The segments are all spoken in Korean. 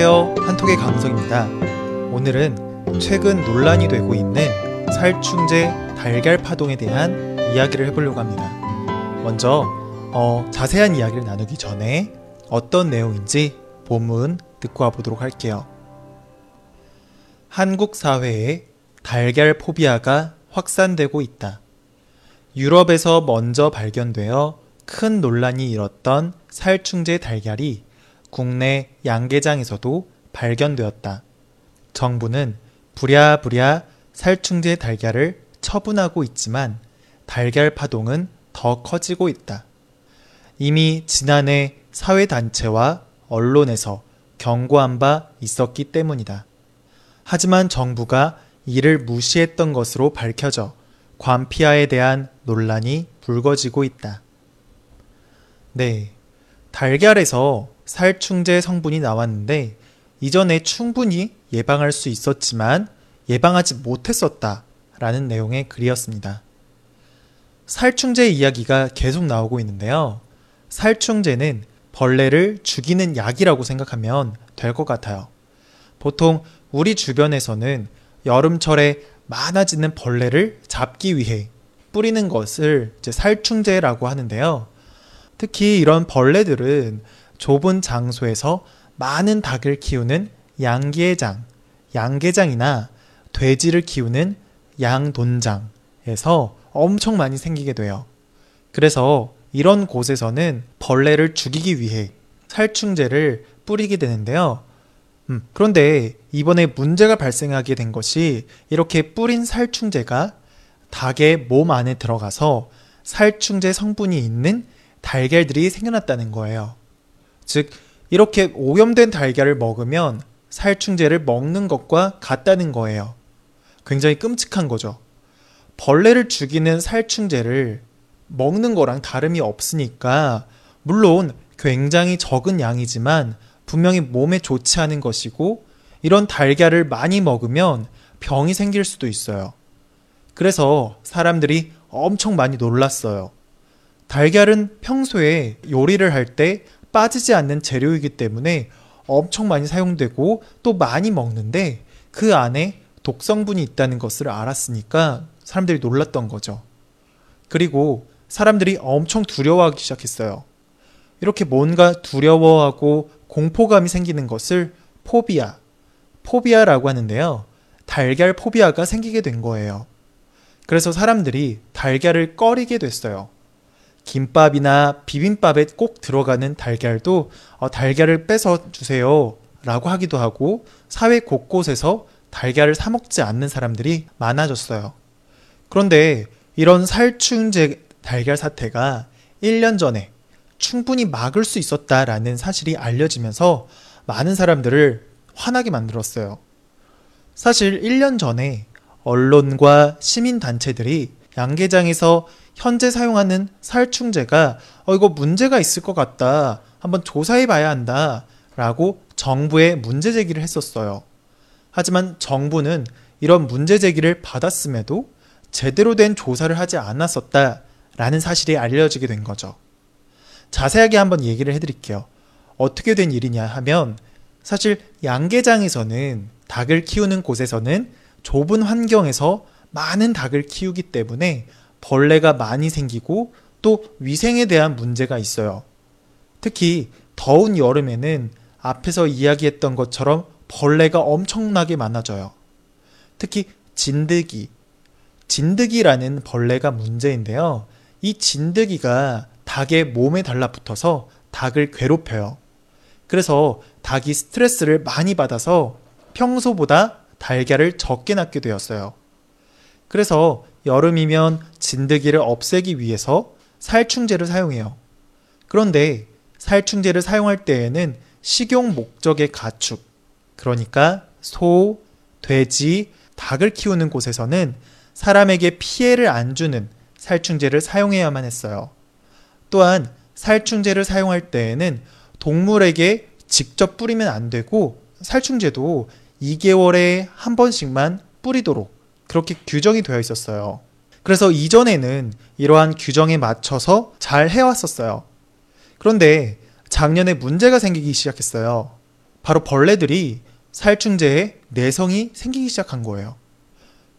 안녕하세요. 한톡의 강성입니다. 오늘은 최근 논란이 되고 있는 살충제 달걀 파동에 대한 이야기를 해보려고 합니다. 먼저 어, 자세한 이야기를 나누기 전에 어떤 내용인지 본문 듣고 와보도록 할게요. 한국 사회에 달걀 포비아가 확산되고 있다. 유럽에서 먼저 발견되어 큰 논란이 일었던 살충제 달걀이 국내 양계장에서도 발견되었다. 정부는 부랴부랴 살충제 달걀을 처분하고 있지만 달걀 파동은 더 커지고 있다. 이미 지난해 사회단체와 언론에서 경고한 바 있었기 때문이다. 하지만 정부가 이를 무시했던 것으로 밝혀져 관피아에 대한 논란이 불거지고 있다. 네. 달걀에서 살충제 성분이 나왔는데 이전에 충분히 예방할 수 있었지만 예방하지 못했었다. 라는 내용의 글이었습니다. 살충제 이야기가 계속 나오고 있는데요. 살충제는 벌레를 죽이는 약이라고 생각하면 될 것 같아요. 보통 우리 주변에서는 여름철에 많아지는 벌레를 잡기 위해 뿌리는 것을 살충제라고 하는데요. 특히 이런 벌레들은 좁은 장소에서 많은 닭을 키우는 양계장, 양계장이나 돼지를 키우는 양돈장에서 엄청 많이 생기게 돼요. 그래서 이런 곳에서는 벌레를 죽이기 위해 살충제를 뿌리게 되는데요. 음, 그런데 이번에 문제가 발생하게 된 것이 이렇게 뿌린 살충제가 닭의 몸 안에 들어가서 살충제 성분이 있는 달걀들이 생겨났다는 거예요. 즉, 이렇게 오염된 달걀을 먹으면 살충제를 먹는 것과 같다는 거예요. 굉장히 끔찍한 거죠. 벌레를 죽이는 살충제를 먹는 거랑 다름이 없으니까, 물론 굉장히 적은 양이지만 분명히 몸에 좋지 않은 것이고, 이런 달걀을 많이 먹으면 병이 생길 수도 있어요. 그래서 사람들이 엄청 많이 놀랐어요. 달걀은 평소에 요리를 할 때 빠지지 않는 재료이기 때문에 엄청 많이 사용되고 또 많이 먹는데 그 안에 독성분이 있다는 것을 알았으니까 사람들이 놀랐던 거죠. 그리고 사람들이 엄청 두려워하기 시작했어요. 이렇게 뭔가 두려워하고 공포감이 생기는 것을 포비아, 포비아라고 하는데요. 달걀 포비아가 생기게 된 거예요. 그래서 사람들이 달걀을 꺼리게 됐어요. 김밥이나 비빔밥에 꼭 들어가는 달걀도 어, 달걀을 빼서 주세요. 라고 하기도 하고 사회 곳곳에서 달걀을 사먹지 않는 사람들이 많아졌어요. 그런데 이런 살충제 달걀 사태가 1년 전에 충분히 막을 수 있었다라는 사실이 알려지면서 많은 사람들을 화나게 만들었어요. 사실 1년 전에 언론과 시민단체들이 양계장에서 현재 사용하는 살충제가 어, 이거 문제가 있을 것 같다. 한번 조사해 봐야 한다. 라고 정부에 문제 제기를 했었어요. 하지만 정부는 이런 문제 제기를 받았음에도 제대로 된 조사를 하지 않았었다. 라는 사실이 알려지게 된 거죠. 자세하게 한번 얘기를 해드릴게요. 어떻게 된 일이냐 하면 사실 양계장에서는 닭을 키우는 곳에서는 좁은 환경에서 많은 닭을 키우기 때문에 벌레가 많이 생기고 또 위생에 대한 문제가 있어요. 특히 더운 여름에는 앞에서 이야기했던 것처럼 벌레가 엄청나게 많아져요. 특히 진드기. 진드기라는 벌레가 문제인데요. 이 진드기가 닭의 몸에 달라붙어서 닭을 괴롭혀요. 그래서 닭이 스트레스를 많이 받아서 평소보다 달걀을 적게 낳게 되었어요. 그래서 여름이면 진드기를 없애기 위해서 살충제를 사용해요. 그런데 살충제를 사용할 때에는 식용 목적의 가축, 그러니까 소, 돼지, 닭을 키우는 곳에서는 사람에게 피해를 안 주는 살충제를 사용해야만 했어요. 또한 살충제를 사용할 때에는 동물에게 직접 뿌리면 안 되고 살충제도 2개월에 한 번씩만 뿌리도록 그렇게 규정이 되어 있었어요. 그래서 이전에는 이러한 규정에 맞춰서 잘 해왔었어요. 그런데 작년에 문제가 생기기 시작했어요. 바로 벌레들이 살충제에 내성이 생기기 시작한 거예요.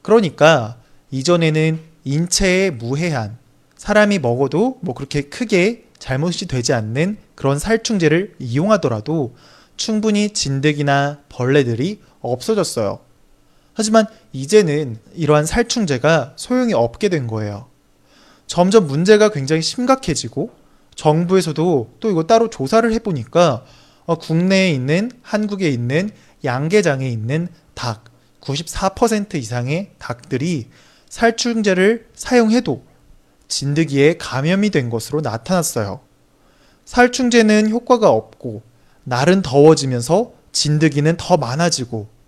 그러니까 이전에는 인체에 무해한 사람이 먹어도 뭐 그렇게 크게 잘못이 되지 않는 그런 살충제를 이용하더라도 충분히 진드기나 벌레들이 없어졌어요. 하지만 이제는 이러한 살충제가 소용이 없게 된 거예요. 점점 문제가 굉장히 심각해지고 정부에서도 또 이거 따로 조사를 해보니까 어, 국내에 있는 한국에 있는 양계장에 있는 닭 94% 이상의 닭들이 살충제를 사용해도 진드기에 감염이 된 것으로 나타났어요. 살충제는 효과가 없고 날은 더워지면서 진드기는 더 많아지고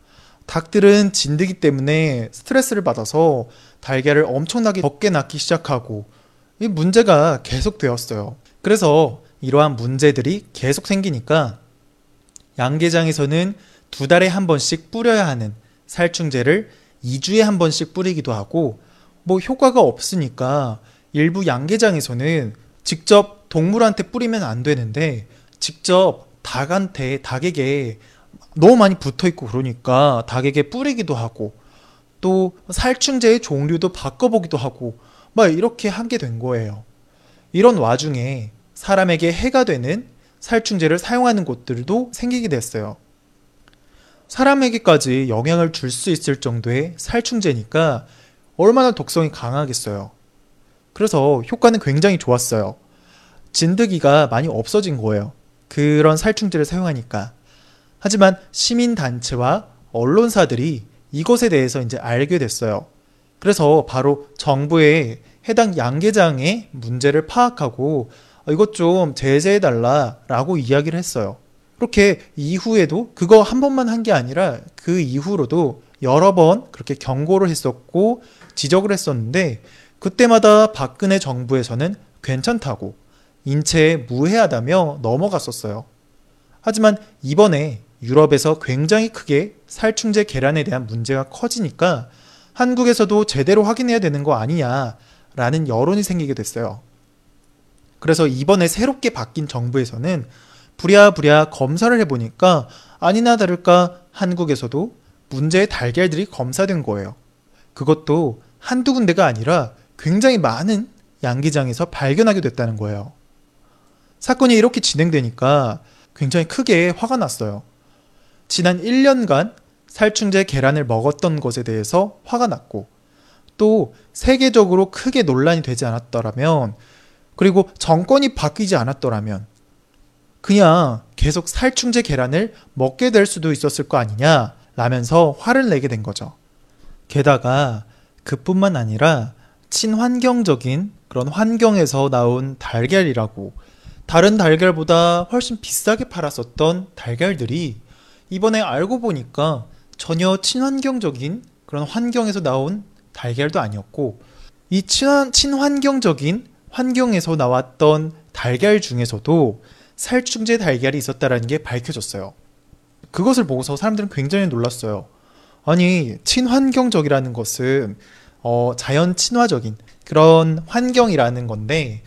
닭들은 진드기 때문에 스트레스를 받아서 달걀을 엄청나게 적게 낳기 시작하고 이 문제가 계속 되었어요. 그래서 이러한 문제들이 계속 생기니까 양계장에서는 두 달에 한 번씩 뿌려야 하는 살충제를 2주에 한 번씩 뿌리기도 하고 뭐 효과가 없으니까 일부 양계장에서는 직접 동물한테 뿌리면 안 되는데 직접 닭한테 닭에게 너무 많이 붙어 있고 그러니까 닭에게 뿌리기도 하고 또 살충제의 종류도 바꿔보기도 하고 막 이렇게 하게 된 거예요. 이런 와중에 사람에게 해가 되는 살충제를 사용하는 곳들도 생기게 됐어요. 사람에게까지 영향을 줄 수 있을 정도의 살충제니까 얼마나 독성이 강하겠어요. 그래서 효과는 굉장히 좋았어요. 진드기가 많이 없어진 거예요. 그런 살충제를 사용하니까. 하지만 시민단체와 언론사들이 이것에 대해서 이제 알게 됐어요. 그래서 바로 정부의 해당 양계장의 문제를 파악하고 이것 좀 제재해달라라고 이야기를 했어요. 그렇게 이후에도 그거 한 번만 한 게 아니라 그 이후로도 여러 번 그렇게 경고를 했었고 지적을 했었는데 그때마다 박근혜 정부에서는 괜찮다고 인체에 무해하다며 넘어갔었어요. 하지만 이번에 유럽에서 굉장히 크게 살충제 계란에 대한 문제가 커지니까 한국에서도 제대로 확인해야 되는 거 아니냐라는 여론이 생기게 됐어요. 그래서 이번에 새롭게 바뀐 정부에서는 부랴부랴 검사를 해보니까 아니나 다를까 한국에서도 문제의 달걀들이 검사된 거예요. 그것도 한두 군데가 아니라 굉장히 많은 양기장에서 발견하게 됐다는 거예요. 사건이 이렇게 진행되니까 굉장히 크게 화가 났어요. 지난 1년간 살충제 계란을 먹었던 것에 대해서 화가 났고 또 세계적으로 크게 논란이 되지 않았더라면 그리고 정권이 바뀌지 않았더라면 그냥 계속 살충제 계란을 먹게 될 수도 있었을 거 아니냐 라면서 화를 내게 된 거죠. 게다가 그뿐만 아니라 친환경적인 그런 환경에서 나온 달걀이라고 다른 달걀보다 훨씬 비싸게 팔았었던 달걀들이 이번에 알고 보니까 전혀 친환경적인 그런 환경에서 나온 달걀도 아니었고 이 친환, 친환경적인 환경에서 나왔던 달걀 중에서도 살충제 달걀이 있었다라는 게 밝혀졌어요. 그것을 보고서 사람들은 굉장히 놀랐어요. 아니, 친환경적이라는 것은 어, 자연 친화적인 그런 환경이라는 건데,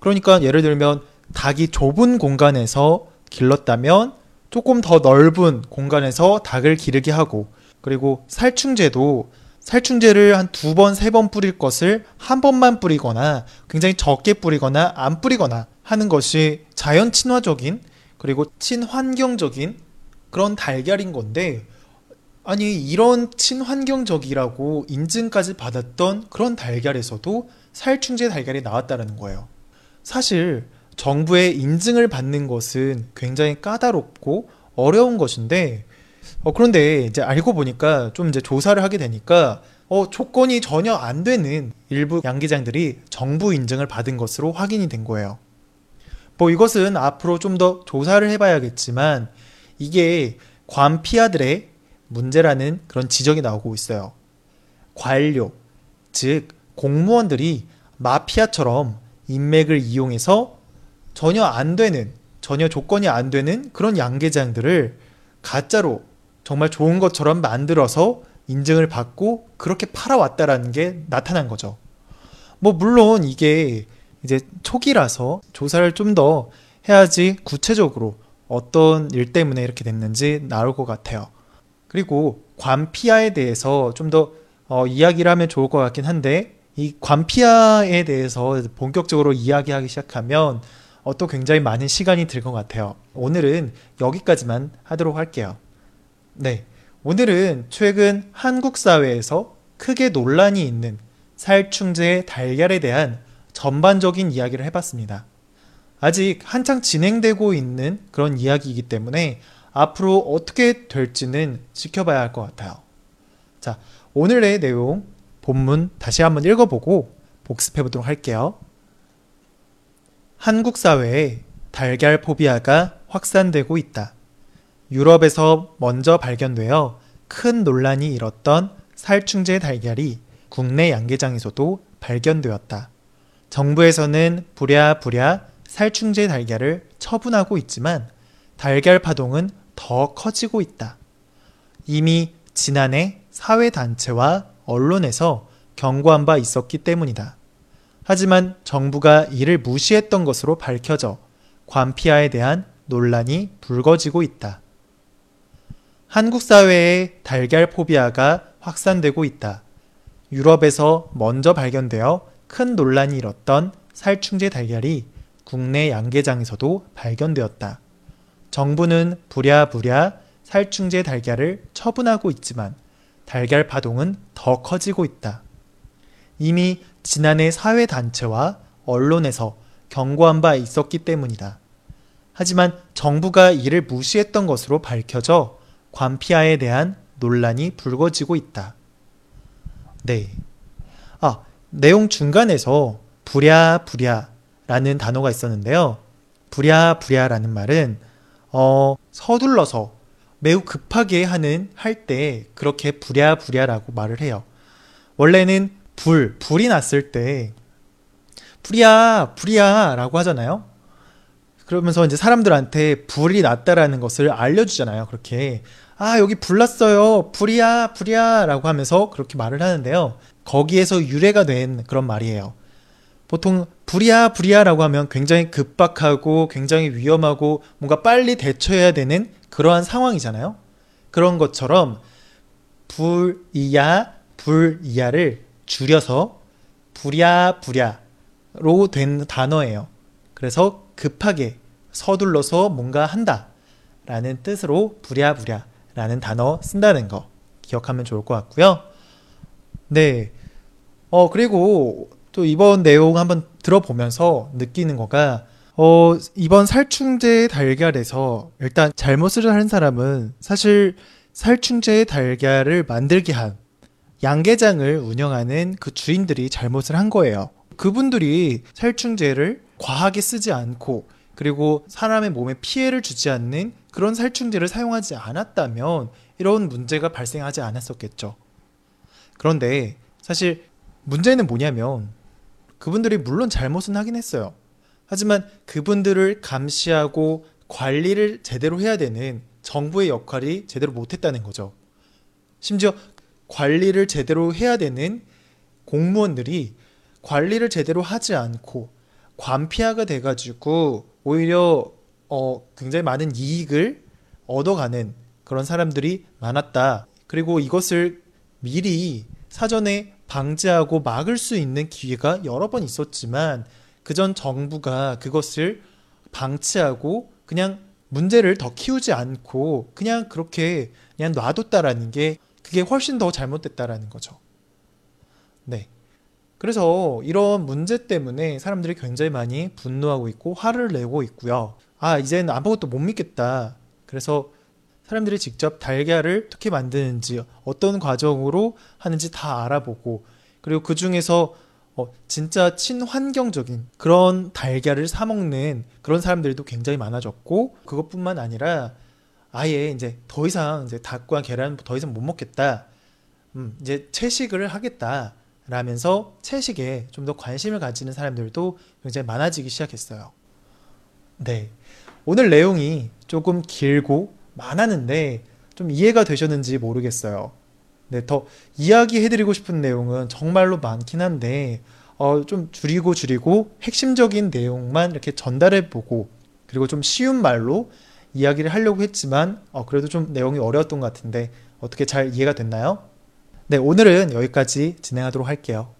그러니까 예를 들면 닭이 좁은 공간에서 길렀다면 조금 더 넓은 공간에서 닭을 기르게 하고, 그리고 살충제도 살충제를 한 두 번, 세 번 뿌릴 것을 한 번만 뿌리거나 굉장히 적게 뿌리거나 안 뿌리거나 하는 것이 자연 친화적인 그리고 친환경적인 그런 달걀인 건데 아니 이런 친환경적이라고 인증까지 받았던 그런 달걀에서도 살충제 달걀이 나왔다는 거예요. 사실 정부의 인증을 받는 것은 굉장히 까다롭고 어려운 것인데 어, 그런데 이제 알고 보니까 좀 이제 조사를 하게 되니까 어, 조건이 전혀 안 되는 일부 양기장들이 정부 인증을 받은 것으로 확인이 된 거예요. 뭐 이것은 앞으로 좀 더 조사를 해봐야겠지만 이게 관피아들의 문제라는 그런 지적이 나오고 있어요. 관료, 즉 공무원들이 마피아처럼 인맥을 이용해서 전혀 안 되는, 전혀 조건이 안 되는 그런 양계장들을 가짜로 정말 좋은 것처럼 만들어서 인증을 받고 그렇게 팔아왔다라는 게 나타난 거죠. 뭐 물론 이게 이제 초기라서 조사를 좀 더 해야지 구체적으로 어떤 일 때문에 이렇게 됐는지 나올 것 같아요. 그리고 관피아에 대해서 좀더 어, 이야기를 하면 좋을 것 같긴 한데 이 관피아에 대해서 본격적으로 이야기하기 시작하면 어, 또 굉장히 많은 시간이 들 것 같아요. 오늘은 여기까지만 하도록 할게요. 네. 오늘은 최근 한국 사회에서 크게 논란이 있는 살충제 달걀에 대한 전반적인 이야기를 해봤습니다. 아직 한창 진행되고 있는 그런 이야기이기 때문에 앞으로 어떻게 될지는 지켜봐야 할 것 같아요. 자, 오늘의 내용 본문 다시 한번 읽어보고 복습해 보도록 할게요. 한국 사회에 달걀 포비아가 확산되고 있다. 유럽에서 먼저 발견되어 큰 논란이 일었던 살충제 달걀이 국내 양계장에서도 발견되었다. 정부에서는 부랴부랴 살충제 달걀을 처분하고 있지만 달걀 파동은 더 커지고 있다. 이미 지난해 사회단체와 언론에서 경고한 바 있었기 때문이다. 하지만 정부가 이를 무시했던 것으로 밝혀져 관피아에 대한 논란이 불거지고 있다. 한국 사회에 달걀 포비아가 확산되고 있다. 유럽에서 먼저 발견되어 큰 논란이 일었던 살충제 달걀이 국내 양계장에서도 발견되었다. 정부는 부랴부랴 살충제 달걀을 처분하고 있지만 달걀 파동은 더 커지고 있다. 이미 지난해 사회단체와 언론에서 경고한 바 있었기 때문이다. 하지만 정부가 이를 무시했던 것으로 밝혀져 관피아에 대한 논란이 불거지고 있다. 네. 아, 내용 중간에서 부랴부랴 라는 단어가 있었는데요. 부랴부랴 라는 말은 어, 서둘러서 매우 급하게 하는 할 때 그렇게 부랴부랴라고 말을 해요. 원래는 불, 불이 났을 때 불이야, 불이야 라고 하잖아요. 그러면서 이제 사람들한테 불이 났다라는 것을 알려주잖아요. 그렇게 아 여기 불 났어요, 불이야, 불이야 라고 하면서 그렇게 말을 하는데요. 거기에서 유래가 된 그런 말이에요. 보통 불이야, 불이야 라고 하면 굉장히 급박하고 굉장히 위험하고 뭔가 빨리 대처해야 되는 그러한 상황이잖아요. 그런 것처럼 불이야, 불이야를 줄여서 부랴 부랴로 된 단어예요. 그래서 급하게 서둘러서 뭔가 한다 라는 뜻으로 부랴부랴 라는 단어 쓴다는 거 기억하면 좋을 것 같고요. 네. 어 그리고 또 이번 내용 한번 들어보면서 느끼는 거가 어 이번 살충제 달걀에서 일단 잘못을 한 사람은 사실 살충제 달걀을 만들게 한 양계장을 운영하는 그 주인들이 잘못을 한 거예요. 그분들이 살충제를 과하게 쓰지 않고 그리고 사람의 몸에 피해를 주지 않는 그런 살충제를 사용하지 않았다면 이런 문제가 발생하지 않았었겠죠. 그런데 사실 문제는 뭐냐면 그분들이 물론 잘못은 하긴 했어요. 하지만 그분들을 감시하고 관리를 제대로 해야 되는 정부의 역할이 제대로 못했다는 거죠. 심지어 관리를 제대로 해야 되는 공무원들이 관리를 제대로 하지 않고 관피아가 돼가지고 오히려 어, 굉장히 많은 이익을 얻어가는 그런 사람들이 많았다. 그리고 이것을 미리 사전에 방지하고 막을 수 있는 기회가 여러 번 있었지만 그전 정부가 그것을 방치하고 그냥 문제를 더 키우지 않고 그냥 그렇게 그냥 놔뒀다라는 게 그게 훨씬 더 잘못됐다라는 거죠. 네. 그래서 이런 문제 때문에 사람들이 굉장히 많이 분노하고 있고 화를 내고 있고요. 아, 이제는 아무것도 못 믿겠다. 그래서 사람들이 직접 달걀을 어떻게 만드는지, 어떤 과정으로 하는지 다 알아보고, 그리고 그 중에서 어, 진짜 친환경적인 그런 달걀을 사먹는 그런 사람들도 굉장히 많아졌고, 그것뿐만 아니라 아예 이제 더 이상 이제 닭과 계란 더 이상 못 먹겠다. 음, 이제 채식을 하겠다. 라면서 채식에 좀 더 관심을 가지는 사람들도 굉장히 많아지기 시작했어요. 네. 오늘 내용이 조금 길고 많았는데 좀 이해가 되셨는지 모르겠어요. 네, 더 이야기해드리고 싶은 내용은 정말로 많긴 한데, 어, 좀 줄이고 줄이고 핵심적인 내용만 이렇게 전달해보고, 그리고 좀 쉬운 말로 이야기를 하려고 했지만 어, 그래도 좀 내용이 어려웠던 것 같은데 어떻게 잘 이해가 됐나요? 네, 오늘은 여기까지 진행하도록 할게요.